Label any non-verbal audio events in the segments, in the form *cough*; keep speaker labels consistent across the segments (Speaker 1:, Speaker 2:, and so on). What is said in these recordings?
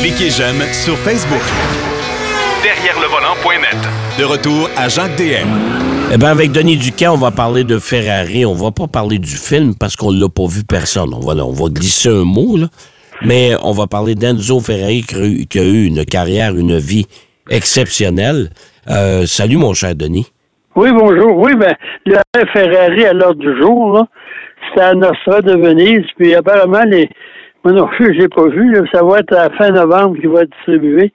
Speaker 1: Cliquez j'aime sur Facebook. Derrière le volant.net. De retour à Jacques DM.
Speaker 2: Eh bien, avec Denis Duquet, on va parler de Ferrari. On va pas parler du film parce qu'on l'a pas vu personne. On va, on va glisser un mot, là. Mais on va parler d'Enzo Ferrari qui a, eu, qui a eu une carrière, une vie exceptionnelle. Euh, salut, mon cher Denis.
Speaker 3: Oui, bonjour. Oui, ben, le Ferrari à l'heure du jour, là, c'est à Nostra de Venise. Puis apparemment, les. Moi non plus, je l'ai pas vu. là. ça va être à la fin novembre qu'il va être distribué.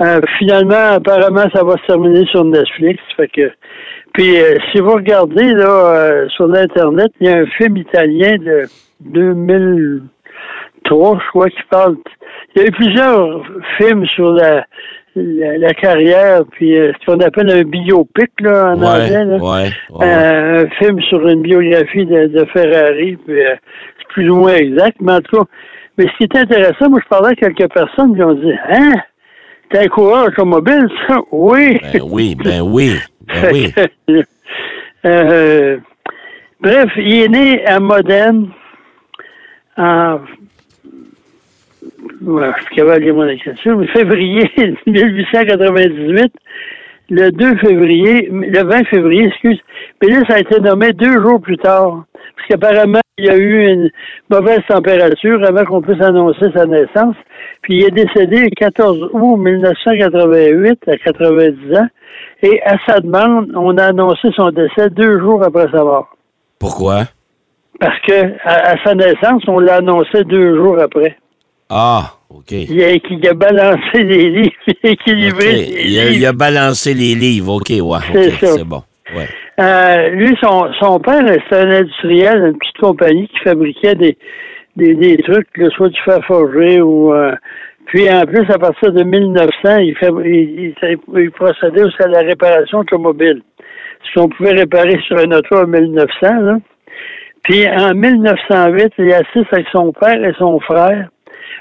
Speaker 3: Euh, finalement, apparemment, ça va se terminer sur Netflix. Fait que. Puis euh, si vous regardez là euh, sur l'internet, il y a un film italien de 2003, je crois, qui parle. Il y a eu plusieurs films sur la la, la carrière, puis euh, ce qu'on appelle un biopic là, en
Speaker 2: Ouais,
Speaker 3: anglais. Là.
Speaker 2: ouais, ouais.
Speaker 3: Euh, un film sur une biographie de, de Ferrari, puis euh, c'est plus ou moins exact, mais en tout cas, mais ce qui est intéressant, moi je parlais à quelques personnes qui ont dit Hein? T'es un coureur automobile, ça? Oui!
Speaker 2: Ben oui, ben oui, ben oui. *laughs*
Speaker 3: Euh, bref, il est né à Modène en ouais, je suis capable de lire mon écriture, mais février *laughs* 1898, le 2 février, le 20 février, excuse, mais là, ça a été nommé deux jours plus tard, parce qu'apparemment, il y a eu une mauvaise température avant qu'on puisse annoncer sa naissance, puis il est décédé le 14 août 1988, à 90 ans, et à sa demande, on a annoncé son décès deux jours après sa mort.
Speaker 2: Pourquoi?
Speaker 3: Parce que à, à sa naissance, on l'a annoncé deux jours après.
Speaker 2: Ah, OK.
Speaker 3: Il a, il a balancé les livres, *laughs* équilibré les
Speaker 2: Il, a, il
Speaker 3: livres.
Speaker 2: a balancé les livres. OK, ouais,
Speaker 3: C'est
Speaker 2: OK,
Speaker 3: ça.
Speaker 2: c'est bon. Ouais.
Speaker 3: Euh, lui, son, son père, c'était un industriel, une petite compagnie qui fabriquait des, des, des trucs, là, soit du fer forgé ou... euh, puis en plus, à partir de 1900, il, fabri- il, il, il procédait aussi à la réparation automobile. Ce qu'on pouvait réparer sur un auto en 1900, là. Puis en 1908, il assiste avec son père et son frère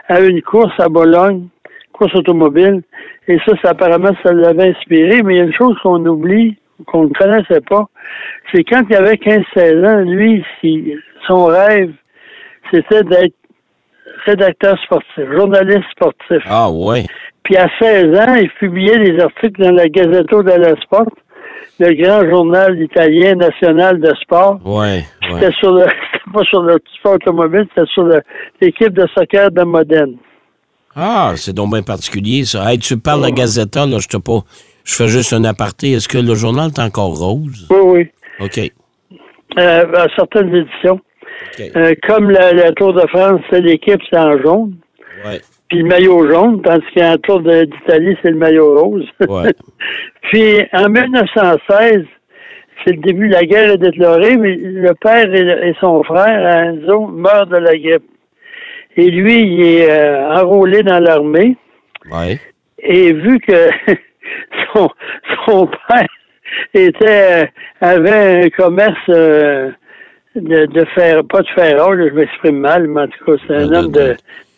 Speaker 3: à une course à Bologne, course automobile. Et ça, ça apparemment, ça l'avait inspiré. Mais il y a une chose qu'on oublie, qu'on ne connaissait pas, c'est quand il avait 15-16 ans, lui, si- son rêve, c'était d'être rédacteur sportif, journaliste sportif.
Speaker 2: Ah, ouais.
Speaker 3: Puis à 16 ans, il publiait des articles dans la Gazzetta dello Sport, le grand journal italien national de sport.
Speaker 2: Ouais.
Speaker 3: C'était sur le, *laughs* pas sur le sport automobile, c'était sur l'équipe de soccer de Modène.
Speaker 2: Ah, c'est donc bien particulier, ça. Hey, tu parles de la Gazeta, là, je te pas. Je fais juste un aparté. Est-ce que le journal est encore rose?
Speaker 3: Oui, oui.
Speaker 2: OK.
Speaker 3: Euh, à certaines éditions. Euh, comme la, la Tour de France, c'est l'équipe, c'est en jaune.
Speaker 2: Ouais.
Speaker 3: Puis le maillot jaune, tandis qu'en Tour d'Italie, c'est le maillot rose.
Speaker 2: Ouais. *laughs*
Speaker 3: Puis en 1916, c'est le début de la guerre est déclarée, mais le père et, le- et son frère, Enzo, meurent de la grippe. Et lui, il est euh, enrôlé dans l'armée.
Speaker 2: Ouais.
Speaker 3: Et vu que *laughs* *laughs* son, son père était euh, avait un commerce euh, de, de fer, pas de là, je m'exprime mal, mais en tout cas, c'est un
Speaker 2: De-
Speaker 3: homme
Speaker 2: de-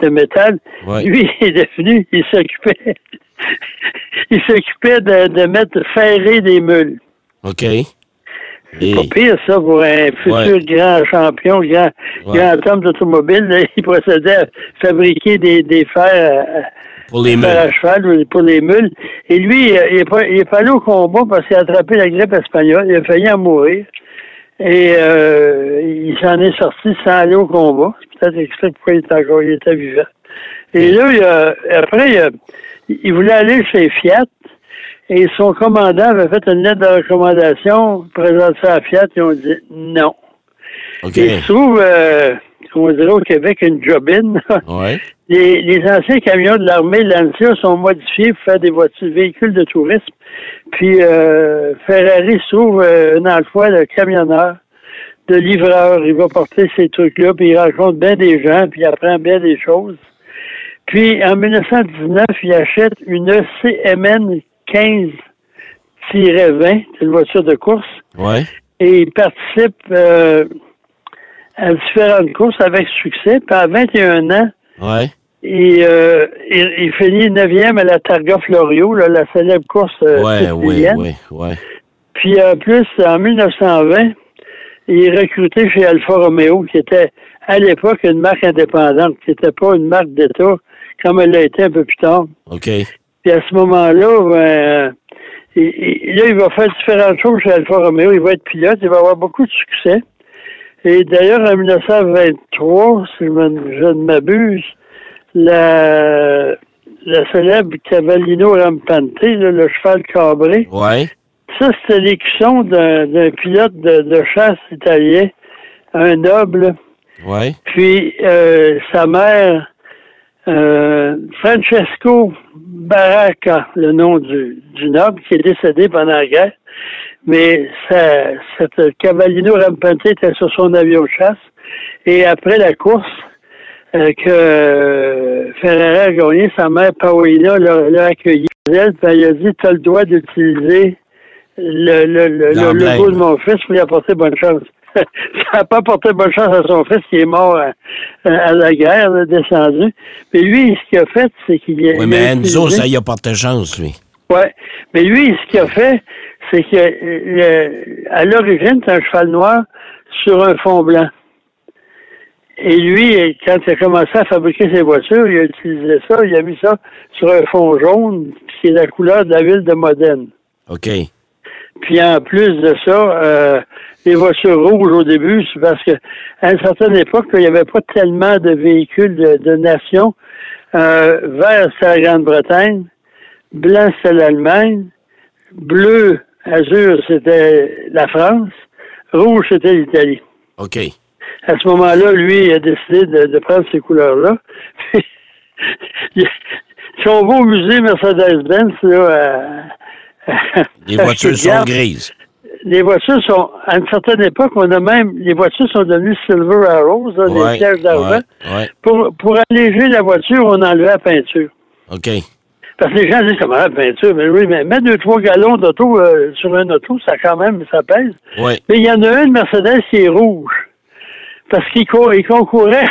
Speaker 3: métal.
Speaker 2: Ouais.
Speaker 3: Lui, il est devenu, il s'occupait, *laughs* il s'occupait de, de mettre ferrer des mules.
Speaker 2: OK.
Speaker 3: C'est pas pire, ça, pour un futur
Speaker 2: Ouais.
Speaker 3: grand champion, grand,
Speaker 2: Ouais.
Speaker 3: grand homme d'automobile. *laughs* Il procédait à fabriquer des, des fers
Speaker 2: pour les
Speaker 3: à cheval ou pour les mules. Et lui, il n'est pas, il est pas allé au combat parce qu'il a attrapé la grippe espagnole. Il a failli en mourir. Et euh, il s'en est sorti sans aller au combat. C'est peut-être explique pourquoi il était encore il était vivant. Et là, il a- après, il, a- il voulait aller chez Fiat. Et son commandant avait fait une lettre de recommandation, présenté ça à Fiat, ils ont dit non.
Speaker 2: OK.
Speaker 3: Il se trouve, euh, on dirait au Québec, une jobine.
Speaker 2: Ouais. *laughs*
Speaker 3: Les, les anciens camions de l'armée Lancia sont modifiés pour faire des voitures, véhicules de tourisme. Puis euh, Ferrari se trouve euh, un emploi de camionneur, de livreur. Il va porter ces trucs-là, puis il rencontre bien des gens, puis il apprend bien des choses. Puis en 1919, il achète une CMN 15-20, c'est une voiture de course
Speaker 2: Ouais.
Speaker 3: et il participe euh, à différentes courses avec succès. Puis à 21 ans,
Speaker 2: Ouais.
Speaker 3: il, euh, il, il finit 9e à la Targa Florio, là, la célèbre course euh,
Speaker 2: Ouais, oui,
Speaker 3: sicilienne.
Speaker 2: oui, ouais.
Speaker 3: Puis en plus, en 1920, il est recruté chez Alfa Romeo, qui était à l'époque une marque indépendante, qui n'était pas une marque d'État comme elle l'a été un peu plus tard.
Speaker 2: OK.
Speaker 3: Puis à ce moment-là, ben, et, là, il va faire différentes choses chez Alfa Romeo. Il va être pilote, il va avoir beaucoup de succès. Et d'ailleurs, en 1923, si je, ne m'abuse, la, la célèbre Cavallino Rampante, le cheval cabré,
Speaker 2: ouais.
Speaker 3: ça, c'était l'écusson d'un pilote de, chasse italien, un noble.
Speaker 2: Ouais.
Speaker 3: Puis, euh, sa mère, euh, Francesco Baracca, le nom du, du, noble, qui est décédé pendant la guerre. Mais ça, cette Cavallino Rampante était sur son avion de chasse. Et après la course, euh, que Ferrari a gagné, sa mère Paolina l'a accueilli. Elle, elle a dit, tu as le droit d'utiliser le, le, le, le logo de mon fils pour lui apporter bonne chance. *laughs* ça n'a pas porté bonne chance à son fils qui est mort à, la guerre, descendu. Mais lui, ce qu'il a fait, c'est qu'il
Speaker 2: Oui, mais Enzo, ça y a porté chance, lui.
Speaker 3: Oui. Mais lui, ce qu'il a fait, c'est que à l'origine, c'est un cheval noir sur un fond blanc. Et lui, quand il a commencé à fabriquer ses voitures, il a utilisé ça, il a mis ça sur un fond jaune, qui est la couleur de la ville de Modène.
Speaker 2: OK.
Speaker 3: Puis en plus de ça, euh, les voitures rouges au début, c'est parce qu'à une certaine époque, il n'y avait pas tellement de véhicules de, nation. Euh, vert, c'est la Grande-Bretagne. Blanc, c'est l'Allemagne. Bleu, azur, c'était la France. Rouge, c'était l'Italie.
Speaker 2: OK.
Speaker 3: À ce moment-là, lui, il a décidé de, prendre ces couleurs-là. *laughs* si on va au musée Mercedes-Benz, là,
Speaker 2: les voitures sont grises
Speaker 3: les voitures sont, à une certaine époque, on a même, les voitures sont devenues Silver Arrows, des pièges d'argent. Pour, pour alléger la voiture, on enlevait la peinture.
Speaker 2: OK.
Speaker 3: Parce que les gens disent comment la peinture, mais oui, mais mettre deux, trois gallons d'auto euh, sur un auto, ça quand même, ça pèse.
Speaker 2: Oui.
Speaker 3: Mais il y en a une Mercedes qui est rouge. Parce qu'il concourait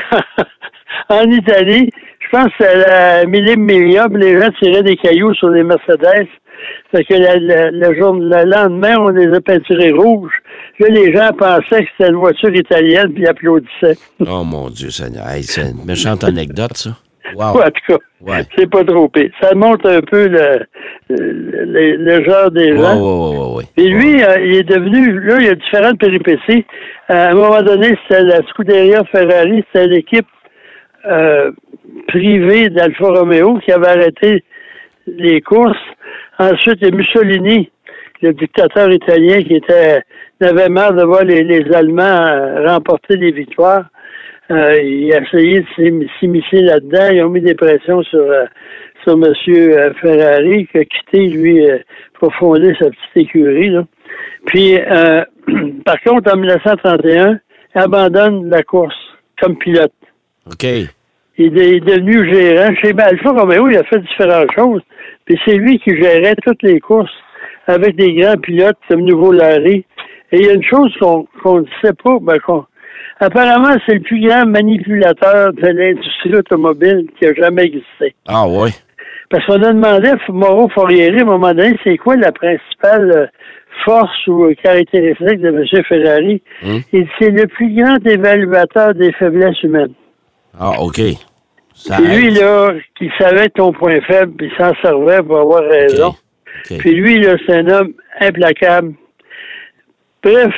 Speaker 3: *laughs* en Italie. Je pense que c'est la millime millium, les gens tiraient des cailloux sur les Mercedes fait que le, jour, le lendemain, on les a peinturés rouges. Là, les gens pensaient que c'était une voiture italienne, puis applaudissaient.
Speaker 2: Oh mon Dieu Seigneur. c'est une méchante anecdote, ça.
Speaker 3: Wow. en tout cas, c'est pas trop pire. Ça montre un peu le, le, genre des gens. Et lui, euh, il est devenu, là, il y a différentes péripéties. à un moment donné, c'était la Scuderia Ferrari, c'était l'équipe euh, privée d'Alfa Romeo qui avait arrêté les courses Ensuite, il y a Mussolini, le dictateur italien qui était n'avait marre de voir les, Allemands euh, remporter des victoires. Euh, il a essayé de s'immiscer là-dedans. Ils ont mis des pressions sur, euh, sur M. Ferrari, qui a quitté, lui, pour fonder sa petite écurie. Puis, *clears throat* par contre, en 1931, il abandonne la course comme pilote.
Speaker 2: OK.
Speaker 3: Il est devenu gérant. Chez Alfa Romeo, il a fait différentes choses. Puis c'est lui qui gérait toutes les courses avec des grands pilotes comme Nouveau Larry. Et il y a une chose qu'on ne sait pas, ben apparemment, c'est le plus grand manipulateur de l'industrie automobile qui a jamais existé.
Speaker 2: Ah oui.
Speaker 3: Parce qu'on a demandé à Mauro Forrieri, à un moment donné, c'est quoi la principale euh, force ou caractéristique de M. Ferrari? Hmm? Et c'est le plus grand évaluateur des faiblesses humaines.
Speaker 2: Ah, OK.
Speaker 3: C'est lui, là, qui savait ton point faible, puis s'en servait pour avoir raison. Puis lui, là, c'est un homme implacable. Bref,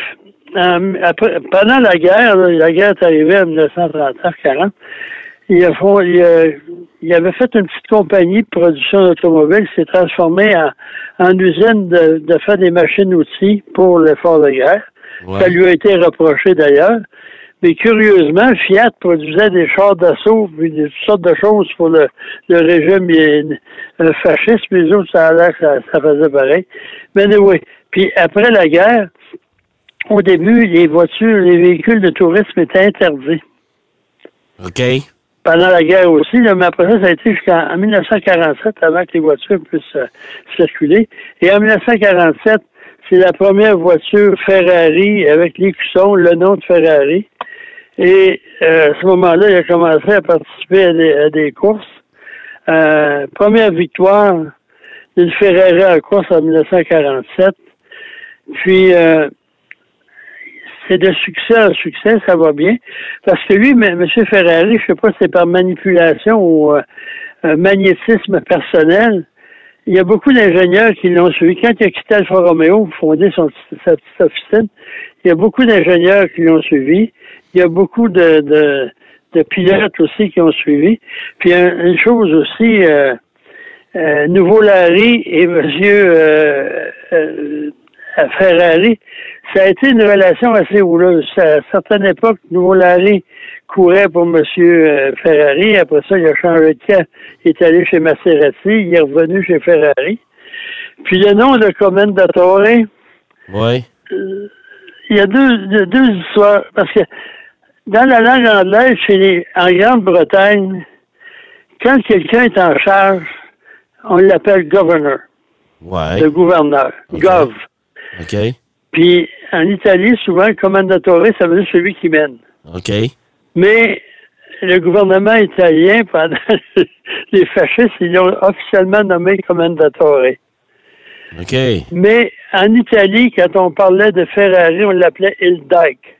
Speaker 3: pendant la guerre, la guerre est arrivée en 1939-40, il, il, avait fait une petite compagnie de production d'automobiles qui s'est transformée en, usine de, de, faire des machines-outils pour l'effort de guerre. Ça lui a été reproché d'ailleurs. Mais curieusement, Fiat produisait des chars d'assaut puis des toutes sortes de choses pour le, régime euh, fasciste, mais les autres, ça a l'air que ça, faisait pareil. Mais oui. Puis après la guerre, au début, les voitures, les véhicules de tourisme étaient interdits.
Speaker 2: OK.
Speaker 3: Pendant la guerre aussi, mais après ça, ça a été jusqu'en 1947, avant que les voitures puissent euh, circuler. Et en 1947, c'est la première voiture Ferrari avec l'écusson, le nom de Ferrari. Et euh, à ce moment-là, il a commencé à participer à des, courses. Euh, première victoire d'une Ferrari en course en 1947. Puis, euh, c'est de succès en succès, ça va bien. Parce que lui, M. Ferrari, je sais pas si c'est par manipulation ou magnétisme personnel. Il y a beaucoup d'ingénieurs qui l'ont suivi. Quand il a quitté Alfa Romeo pour fonder son, sa petite officine, il y a beaucoup d'ingénieurs qui l'ont suivi. Il y a beaucoup de, de, de, pilotes aussi qui ont suivi. Puis une chose aussi, euh, euh, Nouveau Larry et Monsieur euh, euh, Ferrari, ça a été une relation assez houleuse. À certaines époques, Larry courait pour Monsieur Ferrari. Après ça, il a changé de cas. Il est allé chez Maserati. Il est revenu chez Ferrari. Puis le nom de Commendatore.
Speaker 2: Oui.
Speaker 3: il y a deux, deux histoires. Parce que dans la langue anglaise, chez les, en Grande-Bretagne, quand quelqu'un est en charge, on l'appelle governor.
Speaker 2: Ouais.
Speaker 3: Le gouverneur. Gov.
Speaker 2: OK.
Speaker 3: Puis en Italie, souvent, le commendatore, ça veut dire celui qui mène.
Speaker 2: OK.
Speaker 3: Mais le gouvernement italien, *laughs* pendant les fascistes, ils l'ont officiellement nommé commendatore.
Speaker 2: OK.
Speaker 3: Mais en Italie, quand on parlait de Ferrari, on l'appelait Il Dyke.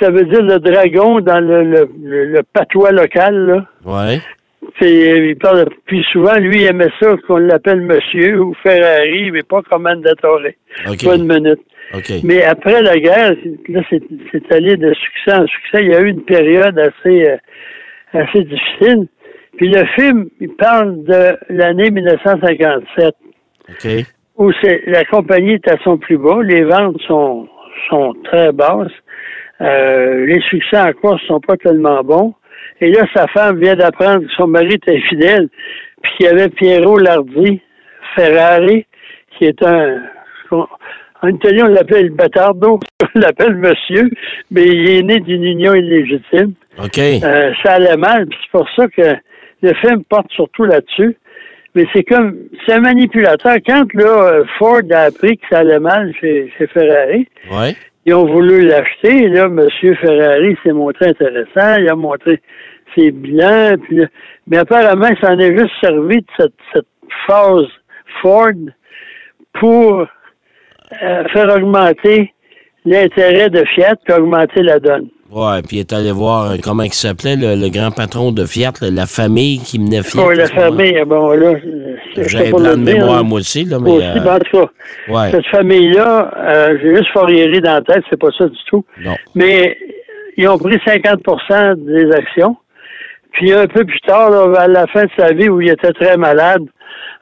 Speaker 3: Ça veut dire le dragon dans le, le, le, patois local. Là.
Speaker 2: Ouais.
Speaker 3: Il parle, puis souvent, lui, il aimait ça qu'on l'appelle monsieur ou Ferrari, mais pas commendatore.
Speaker 2: OK.
Speaker 3: Pas une minute.
Speaker 2: OK.
Speaker 3: Mais après la guerre, là, c'est allé de succès en succès. Il y a eu une période assez, euh, assez difficile. Puis le film, il parle de l'année 1957.
Speaker 2: OK.
Speaker 3: Où c'est, la compagnie est à son plus bas, les ventes sont, sont très basses, euh, les succès en course sont pas tellement bons. Et là, sa femme vient d'apprendre que son mari était fidèle, puis qu'il y avait Piero Lardi, Ferrari, qui est un... En italien, on l'appelle Batardo, *laughs* on l'appelle monsieur, mais il est né d'une union illégitime.
Speaker 2: OK.
Speaker 3: Euh, ça allait mal, puis c'est pour ça que le film porte surtout là-dessus. Mais c'est comme, c'est un manipulateur. Quand là, Ford a appris que ça allait mal chez, chez Ferrari,
Speaker 2: Ouais.
Speaker 3: ils ont voulu l'acheter. Et là, M. Ferrari s'est montré intéressant. Il a montré ses bilans. Puis mais apparemment, il s'en est juste servi de cette, cette phase Ford pour euh, faire augmenter l'intérêt de Fiat puis augmenter la donne.
Speaker 2: Ouais, puis il est allé voir, euh, comment il s'appelait, le, le grand patron de Fiat, là, la famille qui menait Fiat. À
Speaker 3: la famille, bon, là,
Speaker 2: J'ai un plan de
Speaker 3: dire,
Speaker 2: mémoire,
Speaker 3: hein.
Speaker 2: moi aussi, là, mais...
Speaker 3: Aussi,
Speaker 2: euh,
Speaker 3: ben, en tout cas,
Speaker 2: ouais,
Speaker 3: cette famille-là, euh, j'ai juste Fourrieri dans la tête, c'est pas ça du tout.
Speaker 2: non.
Speaker 3: Mais ils ont pris 50% des actions. Puis un peu plus tard, là, à la fin de sa vie, où il était très malade,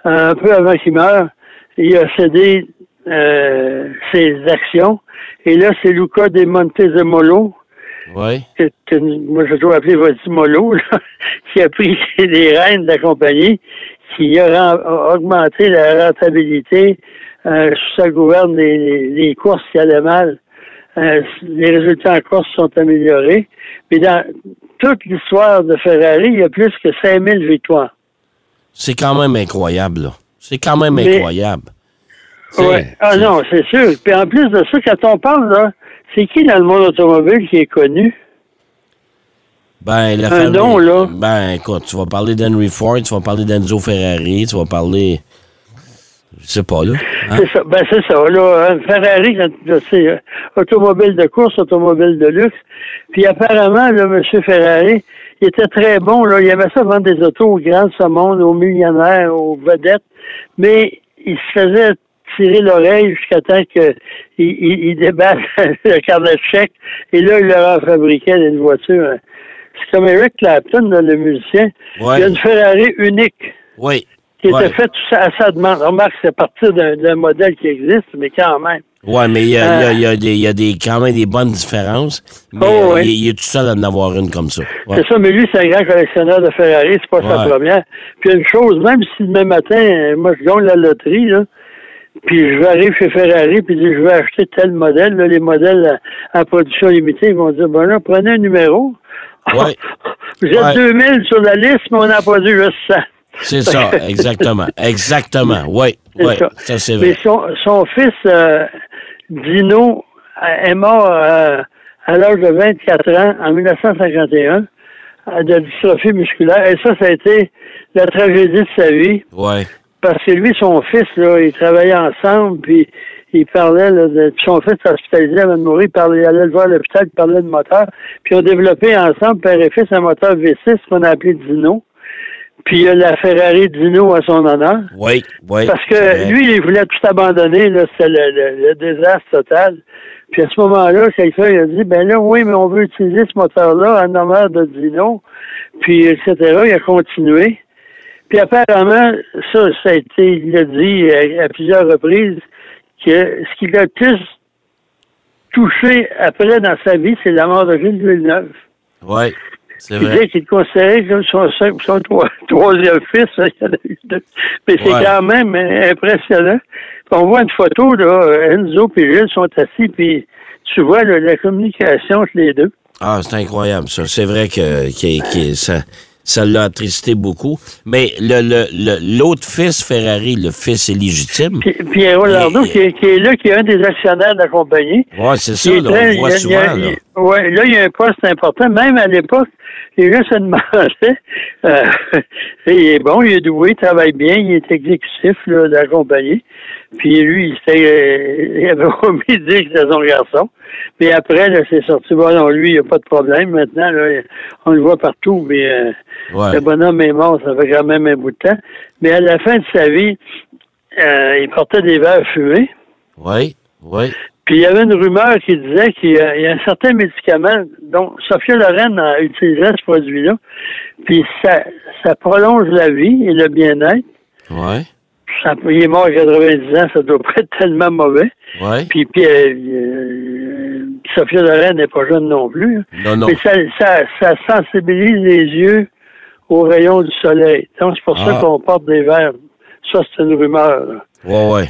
Speaker 3: un peu avant qu'il meure, il a cédé euh, ses actions. Et là, c'est Luca de Montezemolo,
Speaker 2: Ouais,
Speaker 3: que, que moi je dois appeler Vasimolo, là, *laughs* qui a pris *laughs* les rênes de la compagnie, qui a, augmenté la rentabilité, euh, sous sa gouverne les, les- les courses qui allaient mal. Euh, les résultats en course sont améliorés. Mais dans toute l'histoire de Ferrari, il y a plus que 5000 victoires.
Speaker 2: c'est quand même incroyable, là. C'est quand même
Speaker 3: Mais-
Speaker 2: incroyable. C'est-
Speaker 3: Ouais. Ah
Speaker 2: c'est-
Speaker 3: non, c'est sûr. Puis en plus de ça, quand on parle, là, c'est qui dans le monde automobile qui est connu?
Speaker 2: Ben, la
Speaker 3: Un nom, là.
Speaker 2: Ben, écoute, tu vas parler d'Henry Ford, tu vas parler d'Enzo Ferrari, tu vas parler... Je sais pas, là. Hein?
Speaker 3: C'est ça. Ben, c'est ça. Là, un Ferrari, c'est euh, automobile de course, automobile de luxe. Puis apparemment, là, M. Ferrari, il était très bon. Là, il aimait ça vendre des autos aux grands ce monde, aux millionnaires, aux vedettes. Mais il se faisait tirer l'oreille jusqu'à temps qu'il il, il déballe *laughs* le carnet de chèque. Et là, il leur fabriquait une voiture. C'est comme Eric Clapton, le musicien.
Speaker 2: Ouais.
Speaker 3: Il a une Ferrari unique
Speaker 2: Oui.
Speaker 3: Qui
Speaker 2: Ouais.
Speaker 3: était faite à sa demande. Remarque, c'est à partir d'un modèle qui existe, mais quand même.
Speaker 2: Ouais, mais il y a, y a-
Speaker 3: Euh.
Speaker 2: y a des, il y a des, quand même des bonnes différences. Mais
Speaker 3: Oh, ouais.
Speaker 2: il, il est tout seul à en avoir une comme ça. Ouais.
Speaker 3: C'est ça, mais lui, c'est un grand collectionneur de Ferrari, c'est pas sa première. Puis une chose, même si demain matin, moi, je gagne la loterie, là, puis je vais arriver chez Ferrari, puis je vais acheter tel modèle, là, les modèles à, à production limitée, ils vont dire, ben là, prenez un numéro. Vous êtes
Speaker 2: Ouais. *laughs*
Speaker 3: 2000 sur la liste, mais on a produit juste 100.
Speaker 2: C'est ça, *laughs* exactement. Exactement. Oui, oui.
Speaker 3: ça.
Speaker 2: Ça, c'est
Speaker 3: Mais
Speaker 2: vrai.
Speaker 3: son, son fils, euh, Dino, euh, est mort euh, à l'âge de 24 ans, en 1951, euh, de dystrophie musculaire. Et ça, ça a été la tragédie de sa vie.
Speaker 2: Ouais.
Speaker 3: Parce que lui, son fils, là, ils travaillaient ensemble, puis il parlait, là, de, son fils hospitalisé avant de mourir, il, parlait, il allait le voir à l'hôpital, il parlait de moteur. Puis ils ont développé ensemble, père et fils, un moteur V6 qu'on a appelé Dino. Puis il y a la Ferrari Dino à son honneur.
Speaker 2: Oui, oui.
Speaker 3: Parce que lui, il voulait tout abandonner, là, c'était le, désastre total. Puis à ce moment-là, quelqu'un a dit, ben là, oui, mais on veut utiliser ce moteur-là en honneur de Dino, puis etc. Il a continué. Puis apparemment, ça, ça a été, il l'a dit à, plusieurs reprises, que ce qui l'a le plus touché après dans sa vie, c'est la mort de Gilles Villeneuve.
Speaker 2: Oui. C'est vrai.
Speaker 3: Considérait comme son, son, *laughs* troisième fils. Mais c'est quand même impressionnant. On voit une photo, là, Enzo et Gilles sont assis, puis tu vois la communication entre les deux.
Speaker 2: Ah, c'est incroyable, ça. C'est vrai que, que ça, ça l'a attristé beaucoup. Mais le, l'autre fils, Ferrari, le fils illégitime.
Speaker 3: Pierre Lardo, qui, est là, qui est un des actionnaires de la compagnie.
Speaker 2: Oui, c'est ça, là, on voit souvent.
Speaker 3: Oui, là, il y a un poste important. Même à l'époque, les gens se demandaient. Euh, *laughs* il est bon, il est doué, il travaille bien, il est exécutif là, de la compagnie. Puis lui, il, euh, *laughs* il avait omis de dire que c'était son garçon. Mais après, là, c'est sorti. Bon, non, lui, il n'y a pas de problème. Maintenant, là, on le voit partout, mais euh, le bonhomme est mort, ça fait quand même un bout de temps. Mais à la fin de sa vie, euh, il portait des verres fumés.
Speaker 2: Oui, oui.
Speaker 3: Puis il y avait une rumeur qui disait qu'il y, a un certain médicament dont Sophia Loren a utilisé ce produit-là. Puis ça, ça prolonge la vie et le bien-être.
Speaker 2: Oui.
Speaker 3: Ça, il est mort à 90 ans, ça doit pas être tellement mauvais.
Speaker 2: Ouais.
Speaker 3: Puis, puis euh, euh, Sophia Loren n'est pas jeune non plus.
Speaker 2: Non, non.
Speaker 3: Mais ça, ça, ça sensibilise les yeux aux rayons du soleil. Donc, c'est pour ça ah. qu'on porte des verres. Ça, c'est une rumeur.
Speaker 2: Ouais, ouais.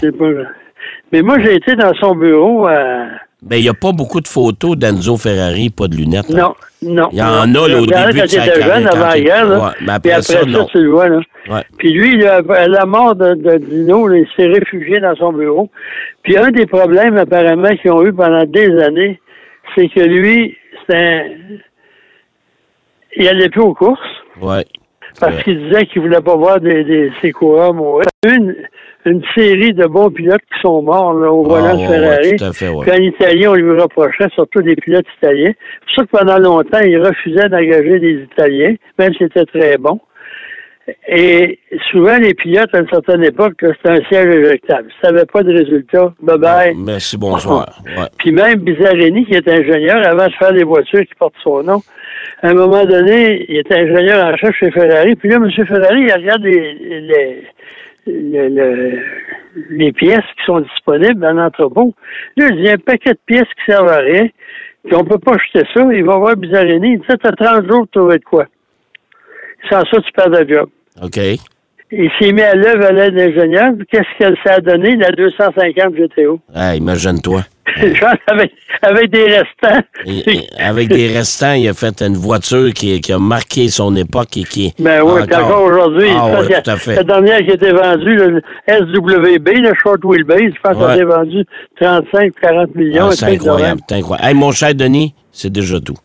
Speaker 3: Mais moi, j'ai été dans son bureau à
Speaker 2: ben, il n'y a pas beaucoup de photos d'Enzo Ferrari, pas de lunettes.
Speaker 3: Non, non.
Speaker 2: Il y en a là, au début de sa carrière.
Speaker 3: jeune, avant la guerre, là.
Speaker 2: mais après,
Speaker 3: après
Speaker 2: ça, non.
Speaker 3: tu le vois, là.
Speaker 2: Ouais.
Speaker 3: Puis lui, à la mort de, de Dino, il s'est réfugié dans son bureau. Puis un des problèmes, apparemment, qu'ils ont eu pendant des années, c'est que lui, c'est un... Il allait plus aux courses.
Speaker 2: Ouais.
Speaker 3: Parce qu'il disait qu'il voulait pas voir des, des, ses coureurs mourir. Une, une série de bons pilotes qui sont morts là, au volant de Ferrari.
Speaker 2: tout à fait,
Speaker 3: Puis en Italien, on lui reprochait, surtout des pilotes italiens. C'est pour ça que pendant longtemps, il refusait d'engager des Italiens, même si c'était très bon. Et souvent, les pilotes, à une certaine époque, c'était un siège éjectable. Ça n'avait pas de résultat. Bye-bye.
Speaker 2: merci, bonsoir. *laughs*
Speaker 3: Puis même Bizarrini, qui est ingénieur, avant de faire des voitures qui portent son nom, à un moment donné, il était ingénieur en chef chez Ferrari. Puis là, M. Ferrari, il regarde les, les pièces qui sont disponibles dans l'entrepôt. Là, il y a un paquet de pièces qui servent à rien, puis on peut pas acheter ça. Il va voir Bizarrini. Il dit, t'as 30 jours pour trouver de quoi. Sans ça, tu perds de job.
Speaker 2: OK.
Speaker 3: Il s'est mis à l'œuvre à l'aide d'ingénieur. Qu'est-ce que ça a donné, la 250 GTO?
Speaker 2: Ah, imagine-toi. *laughs*
Speaker 3: avec, avec des restants.
Speaker 2: avec des restants, il a fait une voiture qui, qui, a marqué son époque et qui
Speaker 3: Ben oui, encore, encore aujourd'hui.
Speaker 2: Ah, tout à fait.
Speaker 3: La dernière qui a été vendue, le SWB, le Short Wheelbase, je pense qu'elle a été vendue 35 40 millions.
Speaker 2: Ah, c'est incroyable, c'est incroyable. Hey, mon cher Denis, c'est déjà tout.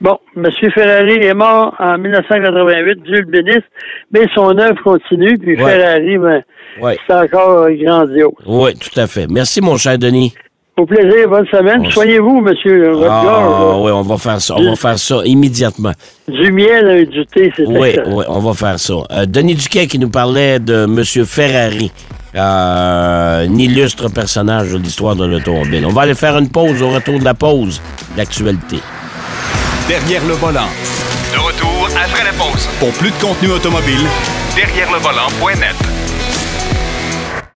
Speaker 3: Bon, M. Ferrari est mort en 1988, Dieu le bénisse, mais son œuvre continue, puis Ferrari, ben, c'est encore grandiose.
Speaker 2: Oui, tout à fait. Merci, mon cher Denis.
Speaker 3: Au plaisir, bonne semaine. Soignez-vous, monsieur. Votre
Speaker 2: ah, oui, on va faire ça. On va faire ça immédiatement.
Speaker 3: Du miel et du thé, c'est
Speaker 2: Oui, oui, on va faire ça. Euh, Denis Duquet qui nous parlait de monsieur Ferrari. Euh, un illustre personnage de l'histoire de l'automobile. On va aller faire une pause au retour de la pause d'actualité.
Speaker 1: Derrière le volant. De retour après la pause. Pour plus de contenu automobile, derrière le volant.net.